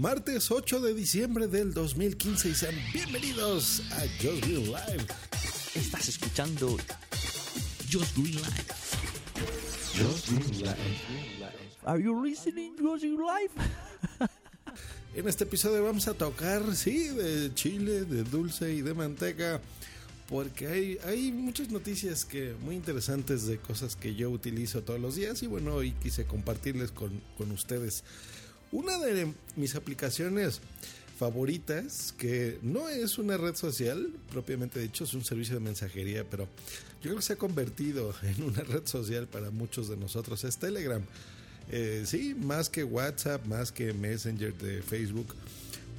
Martes 8 de diciembre del 2015 y sean bienvenidos a Just Green Live. Estás escuchando Just Green Live. Just Green Live. Are you listening to Just Green Live? En este episodio vamos a tocar, sí, de chile, de dulce y de manteca, porque hay, hay muchas noticias que muy interesantes de cosas que yo utilizo todos los días y bueno, hoy quise compartirles con, con ustedes. Una de mis aplicaciones favoritas, que no es una red social, propiamente dicho, es un servicio de mensajería, pero yo creo que se ha convertido en una red social para muchos de nosotros, es Telegram. Eh, sí, más que WhatsApp, más que Messenger de Facebook,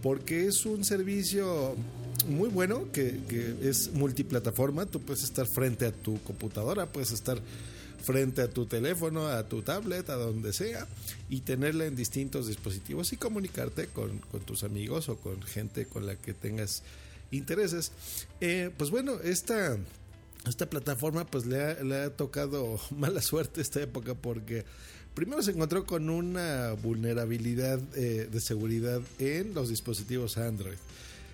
porque es un servicio muy bueno que, que, es multiplataforma. Tú puedes estar frente a tu computadora, puedes estar frente a tu teléfono, a tu tablet, a donde sea, y tenerla en distintos dispositivos y comunicarte con, tus amigos o con gente con la que tengas intereses. Eh, pues bueno, esta, esta plataforma pues le ha, le tocado mala suerte esta época porque primero se encontró con una vulnerabilidad eh, de seguridad en los dispositivos Android.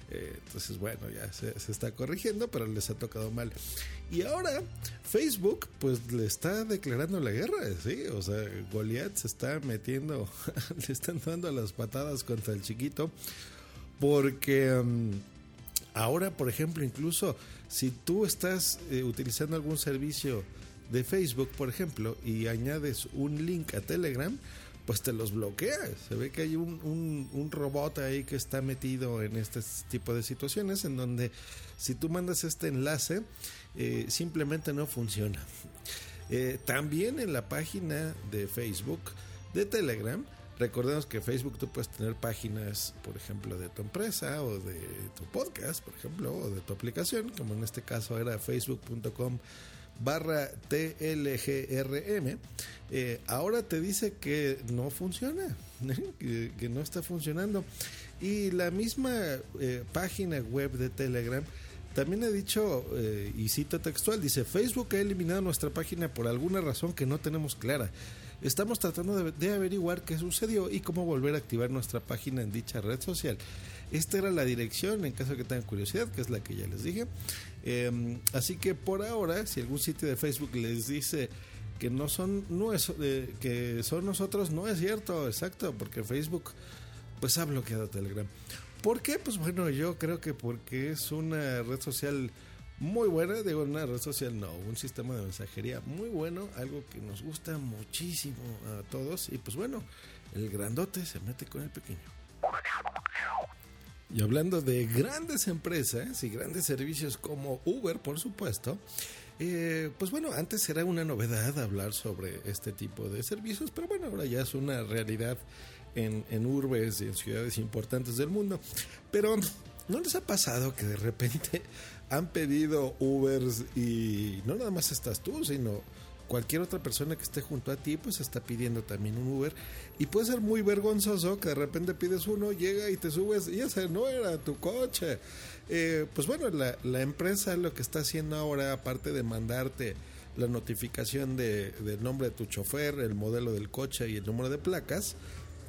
Eh, entonces, bueno, ya se, está corrigiendo, pero les ha tocado mal. Y ahora Facebook, pues le está declarando la guerra, ¿sí? O sea, Goliath se está metiendo, le están dando las patadas contra el chiquito, porque um, ahora, por ejemplo, incluso si tú estás eh, utilizando algún servicio de Facebook, por ejemplo, y añades un link a Telegram, pues te los bloquea. Se ve que hay un, un, robot ahí que está metido en este tipo de situaciones en donde si tú mandas este enlace, eh, simplemente no funciona. Eh, también en la página de Facebook, de Telegram, recordemos que Facebook tú puedes tener páginas, por ejemplo, de tu empresa o de tu podcast, por ejemplo, o de tu aplicación, como en este caso era facebook.com barra TLGRM, eh, ahora te dice que no funciona, que, no está funcionando. Y la misma eh, página web de Telegram también ha dicho, eh, y cito textual, dice, Facebook ha eliminado nuestra página por alguna razón que no tenemos clara. Estamos tratando de, averiguar qué sucedió y cómo volver a activar nuestra página en dicha red social. Esta era la dirección, en caso de que tengan curiosidad, que es la que ya les dije. Eh, así que por ahora, si algún sitio de Facebook les dice que no son, no es, eh, que son nosotros, no es cierto, exacto, porque Facebook pues ha bloqueado Telegram. ¿Por qué? Pues bueno, yo creo que porque es una red social muy buena, digo una red social no, un sistema de mensajería muy bueno, algo que nos gusta muchísimo a todos y pues bueno, el grandote se mete con el pequeño. Y hablando de grandes empresas y grandes servicios como Uber, por supuesto, eh, pues bueno, antes era una novedad hablar sobre este tipo de servicios, pero bueno, ahora ya es una realidad en, en urbes y en ciudades importantes del mundo. Pero, ¿no les ha pasado que de repente han pedido Ubers y no nada más estás tú, sino cualquier otra persona que esté junto a ti pues está pidiendo también un Uber. Y puede ser muy vergonzoso que de repente pides uno, llega y te subes y ese no era tu coche. Eh, pues bueno, la, empresa lo que está haciendo ahora, aparte de mandarte la notificación de, del nombre de tu chofer, el modelo del coche y el número de placas,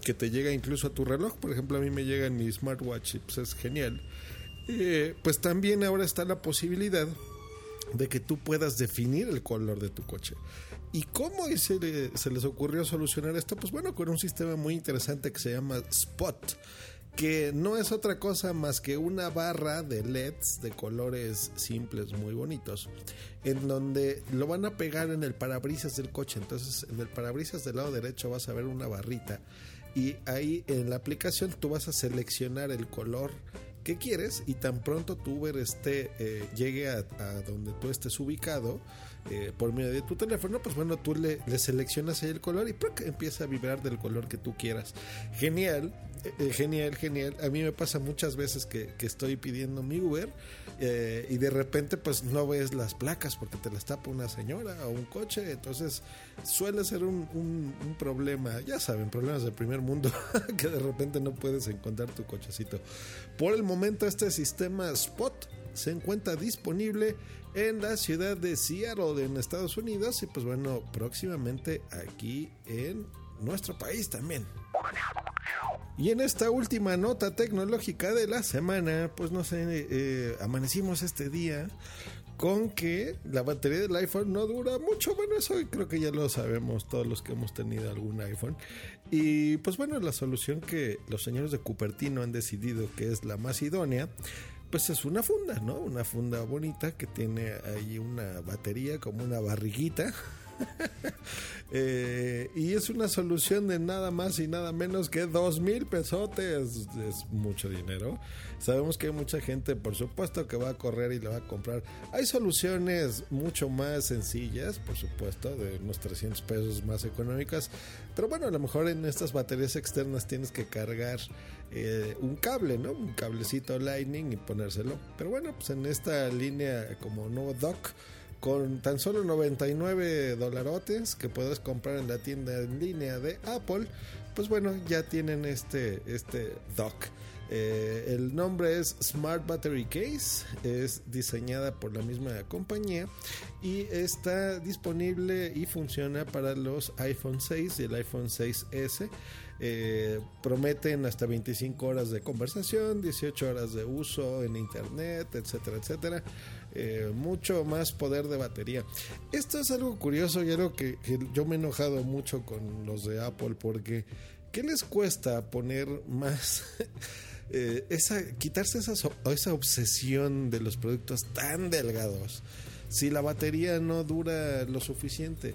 que te llega incluso a tu reloj, por ejemplo a mí me llega en mi smartwatch y pues es genial, eh, pues también ahora está la posibilidad de que tú puedas definir el color de tu coche. ¿Y cómo se, le, se, les ocurrió solucionar esto? Pues bueno, con un sistema muy interesante que se llama Spot, que no es otra cosa más que una barra de LEDs de colores simples muy bonitos, en donde lo van a pegar en el parabrisas del coche. Entonces, en el parabrisas del lado derecho vas a ver una barrita y ahí en la aplicación tú vas a seleccionar el color que quieres y tan pronto tu Uber esté, eh, llegue a, donde tú estés ubicado eh, por medio de tu teléfono, pues bueno, tú le, le seleccionas ahí el color y empieza a vibrar del color que tú quieras. Genial. Eh, genial, genial. A mí me pasa muchas veces que, estoy pidiendo mi Uber eh, y de repente pues no ves las placas porque te las tapa una señora o un coche. Entonces suele ser un, un problema, ya saben, problemas del primer mundo, que de repente no puedes encontrar tu cochecito. Por el momento este sistema Spot se encuentra disponible en la ciudad de Seattle en Estados Unidos y pues bueno, próximamente aquí en nuestro país también. Y en esta última nota tecnológica de la semana, pues no sé, eh, amanecimos este día con que la batería del iPhone no dura mucho. Bueno, eso creo que ya lo sabemos todos los que hemos tenido algún iPhone. Y pues bueno, la solución que los señores de Cupertino han decidido que es la más idónea, pues es una funda, ¿no? Una funda bonita que tiene ahí una batería como una barriguita. eh, y es una solución de nada más y nada menos que dos mil pesotes. Es mucho dinero. Sabemos que hay mucha gente, por supuesto, que va a correr y le va a comprar. Hay soluciones mucho más sencillas, por supuesto, de unos 300 pesos más económicas. Pero bueno, a lo mejor en estas baterías externas tienes que cargar eh, un cable, ¿no? Un cablecito Lightning y ponérselo. Pero bueno, pues en esta línea como nuevo dock con tan solo 99 dolarotes que puedes comprar en la tienda en línea de Apple, pues bueno, ya tienen este, este dock. Eh, el nombre es Smart Battery Case, es diseñada por la misma compañía y está disponible y funciona para los iPhone 6 y el iPhone 6S. Eh, prometen hasta 25 horas de conversación, 18 horas de uso en internet, etcétera, etcétera. Eh, mucho más poder de batería. Esto es algo curioso y algo que, yo me he enojado mucho con los de Apple porque ¿qué les cuesta poner más? Eh, esa, quitarse esa, esa obsesión de los productos tan delgados. Si la batería no dura lo suficiente,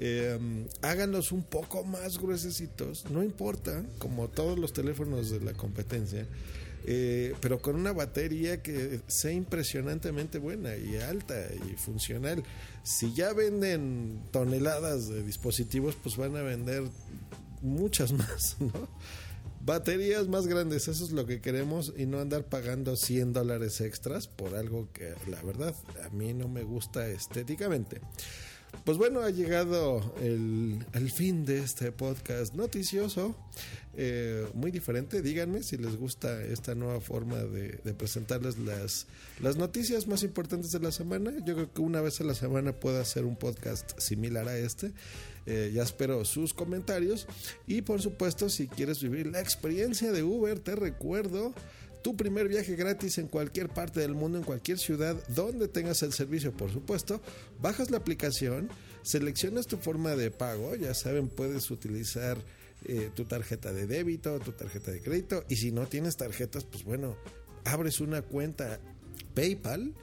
eh, háganlos un poco más gruesecitos, no importa, como todos los teléfonos de la competencia. Eh, pero con una batería que sea impresionantemente buena y alta y funcional. Si ya venden toneladas de dispositivos, pues van a vender muchas más, ¿no? Baterías más grandes, eso es lo que queremos y no andar pagando 100 dólares extras por algo que la verdad a mí no me gusta estéticamente. Pues bueno, ha llegado el, el fin de este podcast noticioso, eh, muy diferente. Díganme si les gusta esta nueva forma de, presentarles las, las noticias más importantes de la semana. Yo creo que una vez a la semana puedo hacer un podcast similar a este. Eh, ya espero sus comentarios. Y por supuesto, si quieres vivir la experiencia de Uber, te recuerdo tu primer viaje gratis en cualquier parte del mundo, en cualquier ciudad donde tengas el servicio, por supuesto. Bajas la aplicación, seleccionas tu forma de pago, ya saben, puedes utilizar eh, tu tarjeta de débito, tu tarjeta de crédito, y si no tienes tarjetas, pues bueno, abres una cuenta PayPal,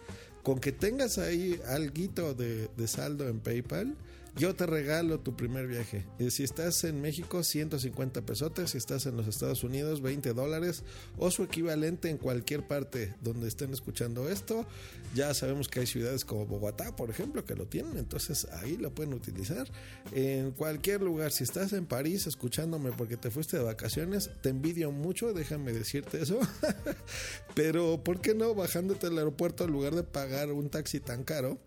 con que tengas ahí algo de, de saldo en PayPal yo te regalo tu primer viaje. Y si estás en México, 150 pesotes. Si estás en los Estados Unidos, 20 dólares. O su equivalente en cualquier parte donde estén escuchando esto. Ya sabemos que hay ciudades como Bogotá, por ejemplo, que lo tienen. Entonces ahí lo pueden utilizar. En cualquier lugar. Si estás en París escuchándome porque te fuiste de vacaciones, te envidio mucho. Déjame decirte eso. Pero, ¿por qué no bajándote al aeropuerto en lugar de pagar un taxi tan caro?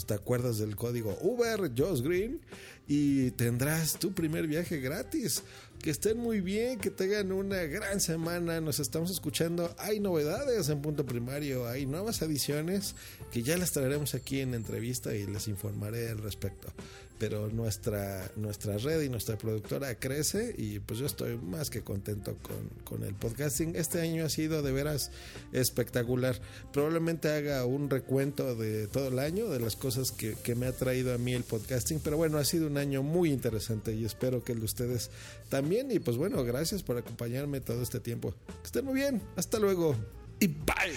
Pues te acuerdas del código Uber Josh Green y tendrás tu primer viaje gratis. Que estén muy bien, que tengan una gran semana. Nos estamos escuchando. Hay novedades en punto primario, hay nuevas ediciones que ya las traeremos aquí en entrevista y les informaré al respecto. Pero nuestra, nuestra red y nuestra productora crece y pues yo estoy más que contento con, con el podcasting. Este año ha sido de veras espectacular. Probablemente haga un recuento de todo el año, de las cosas que, que me ha traído a mí el podcasting. Pero bueno, ha sido un año muy interesante y espero que el de ustedes también. Y pues bueno, gracias por acompañarme todo este tiempo. Que estén muy bien. Hasta luego. Y bye.